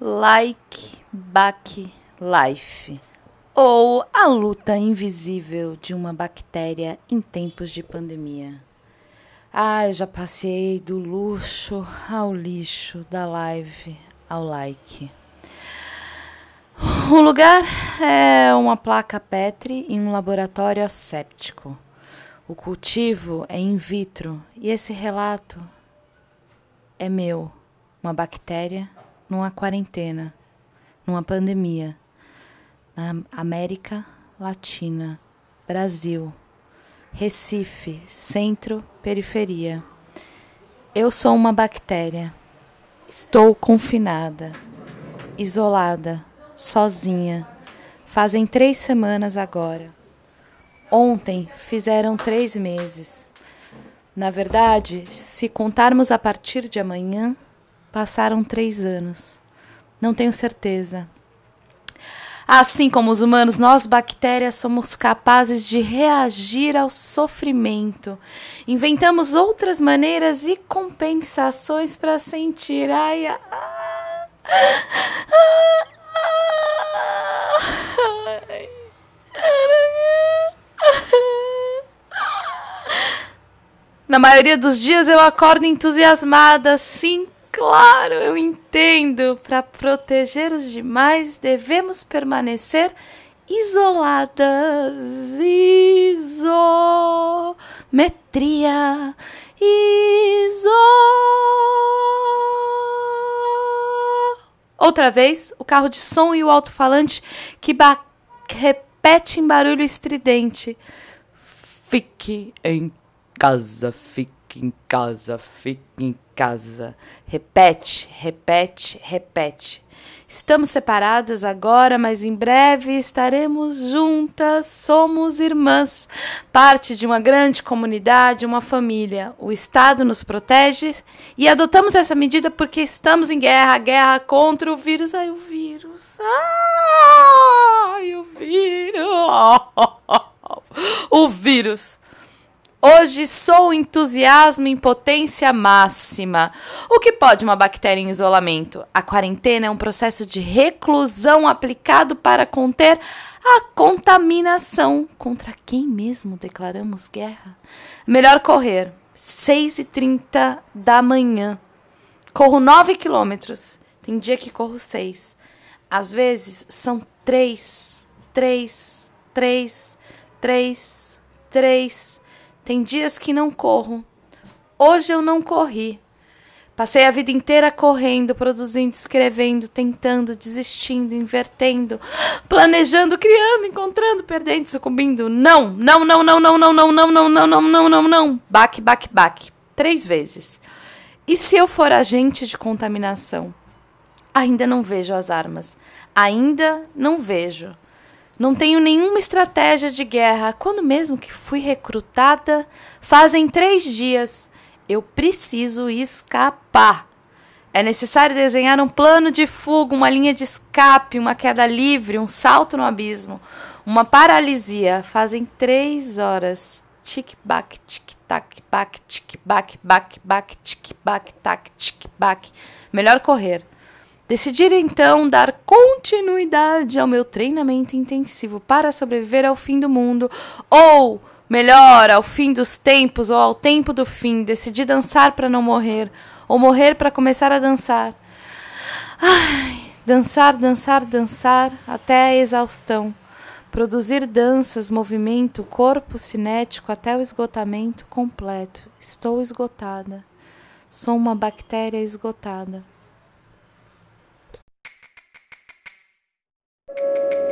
Like Back Life ou a luta invisível de uma bactéria em tempos de pandemia. Ah, eu já passei do luxo ao lixo, da live ao like. O lugar é uma placa Petri em um laboratório asséptico. O cultivo é in vitro e esse relato é meu. Uma bactéria numa quarentena, numa pandemia, na América Latina, Brasil, Recife, centro, periferia. Eu sou uma bactéria. Estou confinada, isolada, sozinha. Fazem três semanas agora. Ontem fizeram três meses. Na verdade, se contarmos a partir de amanhã, passaram três anos. Não tenho certeza. Assim como os humanos, nós bactérias somos capazes de reagir ao sofrimento. Inventamos outras maneiras e compensações para sentir. Ai, ai, ai, Na maioria dos dias eu acordo entusiasmada, sim, claro, eu entendo. Para proteger os demais, devemos permanecer isoladas. Isometria. Iso. Outra vez, o carro de som e o alto-falante que repete em barulho estridente. Fique em casa, fique em casa, fique em casa. Repete, repete, repete. Estamos separadas agora, mas em breve estaremos juntas. Somos irmãs, parte de uma grande comunidade, uma família. O Estado nos protege e adotamos essa medida porque estamos em guerra guerra contra o vírus. Ai, o vírus. Ai, o vírus. O vírus. Hoje sou entusiasmo em potência máxima. O que pode uma bactéria em isolamento? A quarentena é um processo de reclusão aplicado para conter a contaminação. Contra quem mesmo declaramos guerra? Melhor correr. 6h30 da manhã. Corro 9 quilômetros. Tem dia que corro 6. Às vezes são 3, 3, 3, 3, 3. Tem dias que não corro. Hoje eu não corri. Passei a vida inteira correndo, produzindo, escrevendo, tentando, desistindo, invertendo, planejando, criando, encontrando, perdendo, sucumbindo. Não, não, não, não, não, não, não, não, não, não, não, não, não, não. Baque, baque, baque. Três vezes. E se eu for agente de contaminação? Ainda não vejo as armas. Ainda não vejo. Não tenho nenhuma estratégia de guerra. Quando mesmo que fui recrutada? Fazem três dias. Eu preciso escapar. É necessário desenhar um plano de fuga, uma linha de escape, uma queda livre, um salto no abismo, uma paralisia. Fazem três horas. Tic-bac, tic-tac, bac, tic-bac, bac, bac, tic-bac, tac, tic-bac. Melhor correr. Decidi então dar continuidade ao meu treinamento intensivo para sobreviver ao fim do mundo, ou melhor, ao fim dos tempos ou ao tempo do fim. Decidi dançar para não morrer, ou morrer para começar a dançar. Ai, dançar, dançar, dançar até a exaustão. Produzir danças, movimento, corpo cinético até o esgotamento completo. Estou esgotada. Sou uma bactéria esgotada. thank you